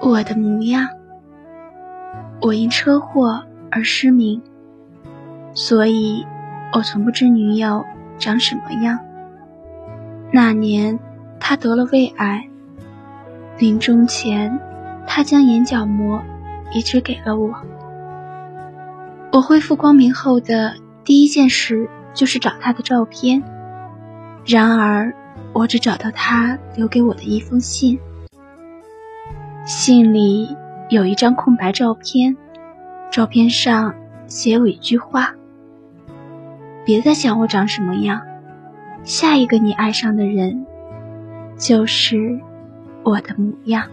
我的模样。我因车祸而失明，所以我从不知女友长什么样。那年，她得了胃癌，临终前，她将眼角膜移植给了我。我恢复光明后的第一件事就是找她的照片，然而我只找到她留给我的一封信，信里。有一张空白照片，照片上写有一句话：“别再想我长什么样，下一个你爱上的人，就是我的模样。”